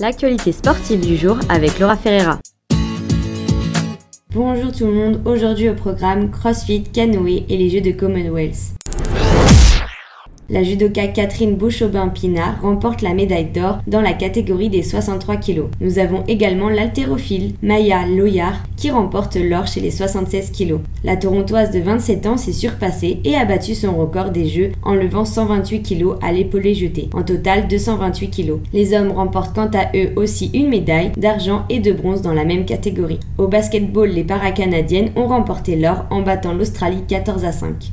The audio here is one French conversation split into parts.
l'actualité sportive du jour avec Laura Ferreira. Bonjour tout le monde, aujourd'hui au programme CrossFit, canoë et les Jeux de Commonwealth. La judoka Catherine Bouchaubin-Pinard remporte la médaille d'or dans la catégorie des 63 kg. Nous avons également l'haltérophile Maya Loyard qui remporte l'or chez les 76 kg. La Torontoise de 27 ans s'est surpassée et a battu son record des Jeux en levant 128 kg à l'épaulé jeté. En total 228 kg. Les hommes remportent quant à eux aussi une médaille d'argent et de bronze dans la même catégorie. Au basketball, les paracanadiennes ont remporté l'or en battant l'Australie 14 à 5.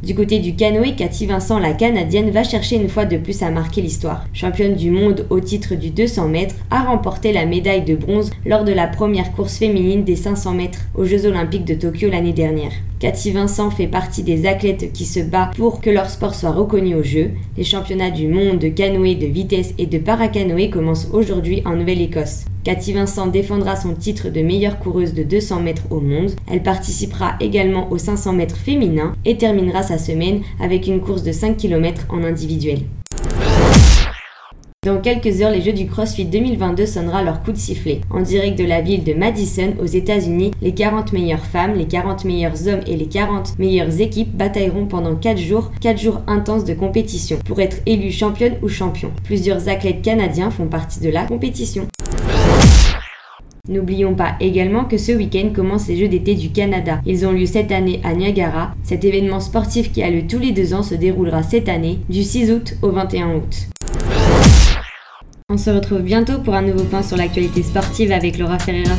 Du côté du canoë, Cathy Vincent, la Canadienne, va chercher une fois de plus à marquer l'histoire. Championne du monde au titre du 200 mètres, a remporté la médaille de bronze lors de la première course féminine des 500 mètres aux Jeux Olympiques de Tokyo l'année dernière. Cathy Vincent fait partie des athlètes qui se battent pour que leur sport soit reconnu aux Jeux. Les championnats du monde de canoë, de vitesse et de paracanoë commencent aujourd'hui en Nouvelle-Écosse. Cathy Vincent défendra son titre de meilleure coureuse de 200 mètres au monde. Elle participera également aux 500 mètres féminins et terminera sa semaine avec une course de 5 km en individuel. Dans quelques heures, les Jeux du CrossFit 2022 sonnera leur coup de sifflet. En direct de la ville de Madison, aux États-Unis, les 40 meilleures femmes, les 40 meilleurs hommes et les 40 meilleures équipes batailleront pendant 4 jours, 4 jours intenses de compétition, pour être élus championne ou champion. Plusieurs athlètes canadiens font partie de la compétition. N'oublions pas également que ce week-end commencent les Jeux d'été du Canada. Ils ont lieu cette année à Niagara. Cet événement sportif qui a lieu tous les deux ans se déroulera cette année du 6 août au 21 août. On se retrouve bientôt pour un nouveau point sur l'actualité sportive avec Laura Ferreira.